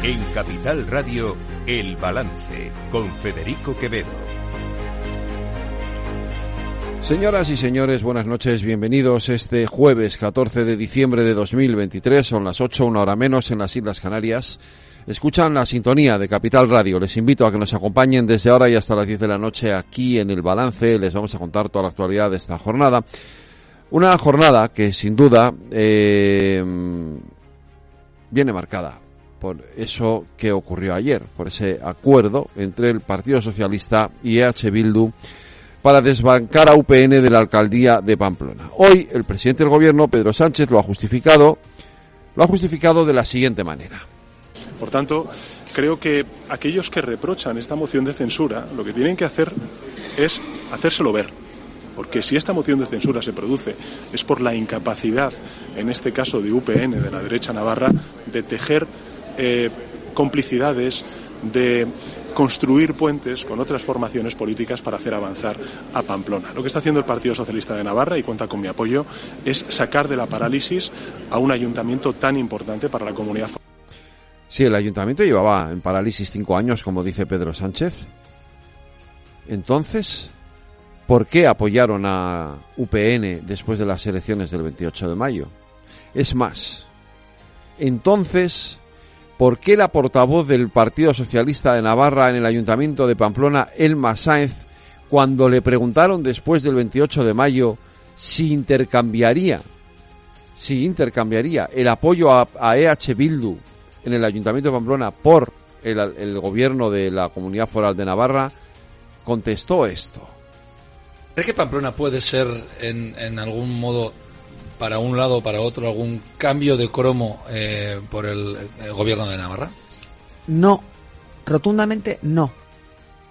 En Capital Radio, El Balance, con Federico Quevedo. Señoras y señores, buenas noches, bienvenidos este jueves 14 de diciembre de 2023, son las 8, una hora menos en las Islas Canarias. Escuchan la sintonía de Capital Radio. Les invito a que nos acompañen desde ahora y hasta las 10 de la noche aquí en el balance. Les vamos a contar toda la actualidad de esta jornada. Una jornada que sin duda eh, viene marcada por eso que ocurrió ayer, por ese acuerdo entre el Partido Socialista y EH Bildu para desbancar a UPN de la alcaldía de Pamplona. Hoy el presidente del gobierno, Pedro Sánchez, lo ha justificado, lo ha justificado de la siguiente manera. Por tanto, creo que aquellos que reprochan esta moción de censura lo que tienen que hacer es hacérselo ver. Porque si esta moción de censura se produce es por la incapacidad, en este caso de UPN, de la derecha navarra, de tejer eh, complicidades, de construir puentes con otras formaciones políticas para hacer avanzar a Pamplona. Lo que está haciendo el Partido Socialista de Navarra, y cuenta con mi apoyo, es sacar de la parálisis a un ayuntamiento tan importante para la comunidad. Sí, el ayuntamiento llevaba en parálisis cinco años, como dice Pedro Sánchez. Entonces, ¿por qué apoyaron a UPN después de las elecciones del 28 de mayo? Es más, entonces, ¿por qué la portavoz del Partido Socialista de Navarra en el Ayuntamiento de Pamplona, Elma Sáenz, cuando le preguntaron después del 28 de mayo si intercambiaría, si intercambiaría el apoyo a, EH Bildu en el Ayuntamiento de Pamplona por el, gobierno de la Comunidad Foral de Navarra, contestó esto. ¿Cree que Pamplona puede ser en algún modo para un lado o para otro algún cambio de cromo eh, por el, el, gobierno de Navarra? No, rotundamente no.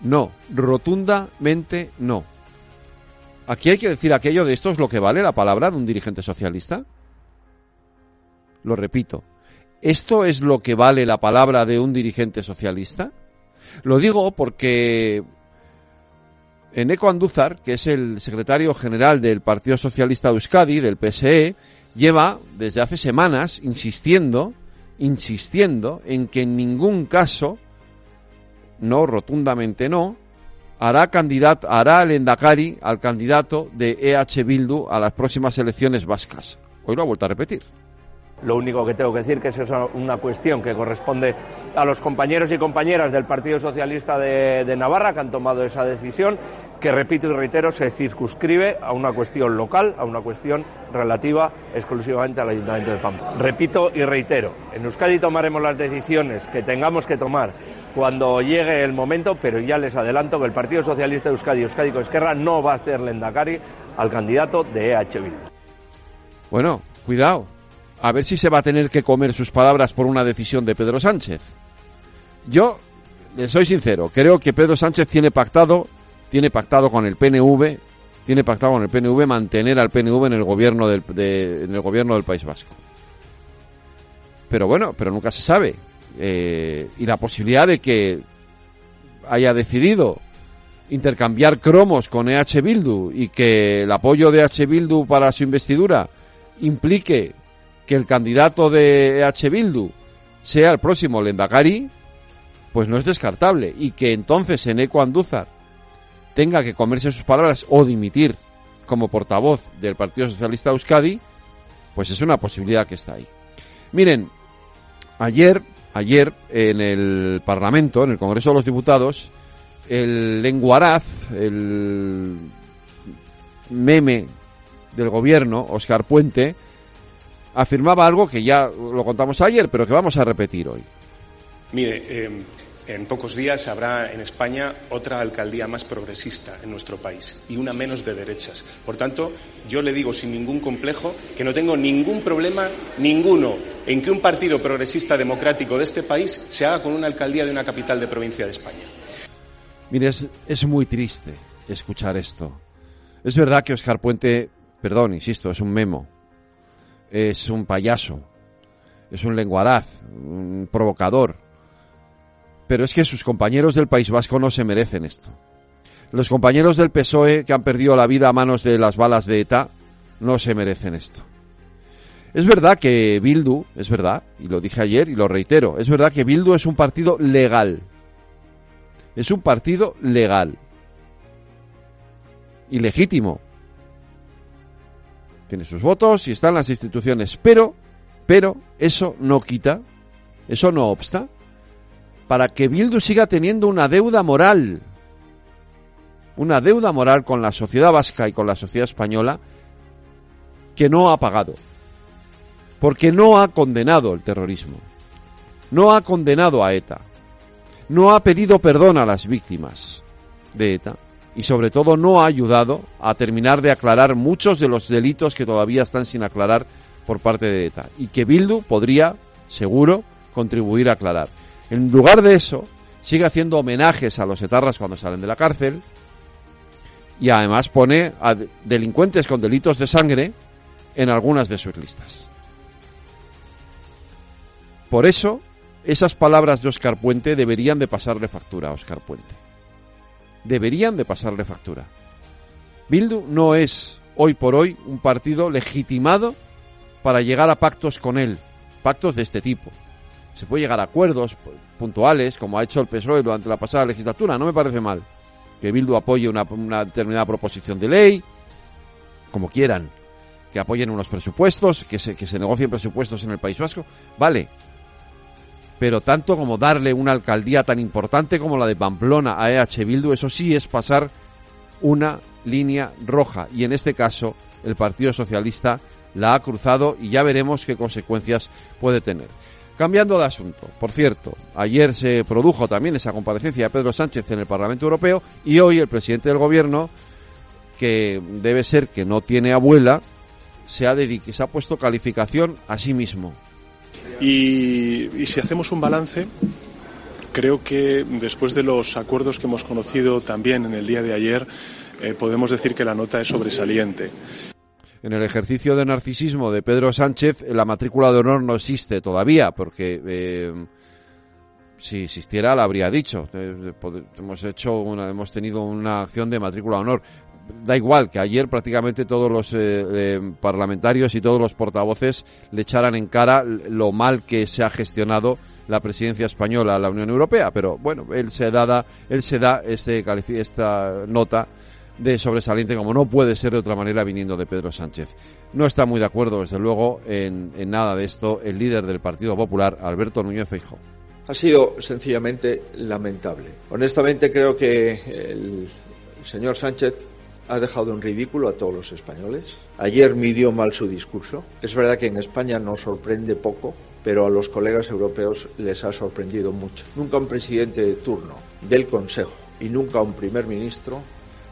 No, rotundamente no. Aquí hay que decir aquello de esto es lo que vale la palabra de un dirigente socialista. Lo repito, ¿esto es lo que vale la palabra de un dirigente socialista? Lo digo porque Eneco Andúzar, que es el secretario general del Partido Socialista de Euskadi, del PSE, lleva desde hace semanas insistiendo, insistiendo en que en ningún caso, no rotundamente no, hará candidato, hará el Endacari al candidato de EH Bildu a las próximas elecciones vascas. Hoy lo ha vuelto a repetir. Lo único que tengo que decir que es una cuestión que corresponde a los compañeros y compañeras del Partido Socialista de, de, Navarra que han tomado esa decisión, que repito y reitero, se circunscribe a una cuestión local, a una cuestión relativa exclusivamente al Ayuntamiento de Pampa. Repito y reitero, en Euskadi tomaremos las decisiones que tengamos que tomar cuando llegue el momento, pero ya les adelanto que el Partido Socialista de Euskadi, Euskadi con Esquerra, no va a hacer Lendakari al candidato de EH Bildu. Bueno, cuidado, a ver si se va a tener que comer sus palabras por una decisión de Pedro Sánchez. Yo, le soy sincero, creo que Pedro Sánchez tiene pactado, tiene pactado con el PNV, tiene pactado con el PNV mantener al PNV en el gobierno del, de, en el gobierno del País Vasco. Pero bueno, pero nunca se sabe. Eh, y la posibilidad de que haya decidido intercambiar cromos con EH Bildu y que el apoyo de EH Bildu para su investidura implique que el candidato de EH Bildu sea el próximo Lendakari, pues no es descartable. Y que entonces Eneco Andúzar tenga que comerse sus palabras o dimitir como portavoz del Partido Socialista Euskadi, pues es una posibilidad que está ahí. Miren, ayer, ayer en el Parlamento, en el Congreso de los Diputados, el lenguaraz, el meme del gobierno, Oscar Puente, afirmaba algo que ya lo contamos ayer, pero que vamos a repetir hoy. Mire, eh, en pocos días habrá en España otra alcaldía más progresista en nuestro país y una menos de derechas. Por tanto, yo le digo sin ningún complejo que no tengo ningún problema, ninguno, en que un partido progresista democrático de este país se haga con una alcaldía de una capital de provincia de España. Mire, es, es muy triste escuchar esto. Es verdad que Oscar Puente, perdón, insisto, es un memo, es un payaso, es un lenguaraz, un provocador. Pero es que sus compañeros del País Vasco no se merecen esto. Los compañeros del PSOE que han perdido la vida a manos de las balas de ETA no se merecen esto. Es verdad que Bildu, es verdad, y lo dije ayer y lo reitero, es verdad que Bildu es un partido legal. Es un partido legal. Y legítimo. Tiene sus votos y está en las instituciones, pero, pero, eso no quita, eso no obsta, para que Bildu siga teniendo una deuda moral. Una deuda moral con la sociedad vasca y con la sociedad española que no ha pagado porque no ha condenado el terrorismo, no ha condenado a ETA, no ha pedido perdón a las víctimas de ETA y sobre todo no ha ayudado a terminar de aclarar muchos de los delitos que todavía están sin aclarar por parte de ETA y que Bildu podría, seguro, contribuir a aclarar. En lugar de eso, sigue haciendo homenajes a los etarras cuando salen de la cárcel y además pone a delincuentes con delitos de sangre en algunas de sus listas. Por eso, esas palabras de Oscar Puente deberían de pasarle factura a Oscar Puente. Deberían de pasarle factura. Bildu no es hoy por hoy un partido legitimado para llegar a pactos con él, pactos de este tipo. Se puede llegar a acuerdos puntuales, como ha hecho el PSOE durante la pasada legislatura, no me parece mal. Que Bildu apoye una, una determinada proposición de ley, como quieran, que apoyen unos presupuestos, que se, que se negocien presupuestos en el País Vasco, vale, pero tanto como darle una alcaldía tan importante como la de Pamplona a EH Bildu, eso sí es pasar una línea roja y en este caso el Partido Socialista la ha cruzado y ya veremos qué consecuencias puede tener. Cambiando de asunto, por cierto, ayer se produjo también esa comparecencia de Pedro Sánchez en el Parlamento Europeo y hoy el presidente del Gobierno, que debe ser que no tiene abuela, se ha, se ha puesto calificación a sí mismo. Y, si hacemos un balance, creo que después de los acuerdos que hemos conocido también en el día de ayer, eh, podemos decir que la nota es sobresaliente. En el ejercicio de narcisismo de Pedro Sánchez, la matrícula de honor no existe todavía, porque eh, si existiera la habría dicho. Eh, hemos hecho una, hemos tenido una acción de matrícula de honor da igual que ayer prácticamente todos los eh, parlamentarios y todos los portavoces le echaran en cara lo mal que se ha gestionado la presidencia española a la Unión Europea, pero bueno, él se da, él se da este, esta nota de sobresaliente como no puede ser de otra manera viniendo de Pedro Sánchez. No está muy de acuerdo, desde luego, en, en nada de esto el líder del Partido Popular, Alberto Núñez Feijóo. Ha sido sencillamente lamentable. Honestamente creo que el señor Sánchez ha dejado en ridículo a todos los españoles. Ayer midió mal su discurso. Es verdad que en España nos sorprende poco, pero a los colegas europeos les ha sorprendido mucho. Nunca un presidente de turno del Consejo y nunca un primer ministro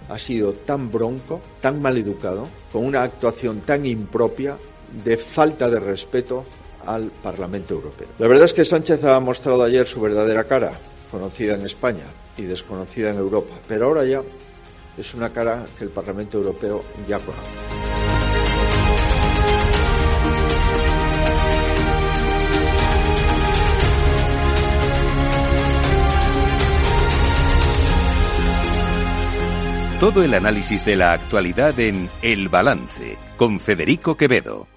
ha sido tan bronco, tan mal educado, con una actuación tan impropia de falta de respeto al Parlamento Europeo. La verdad es que Sánchez ha mostrado ayer su verdadera cara, conocida en España y desconocida en Europa, pero ahora ya es una cara que el Parlamento Europeo ya conoce. Todo el análisis de la actualidad en El Balance con Federico Quevedo.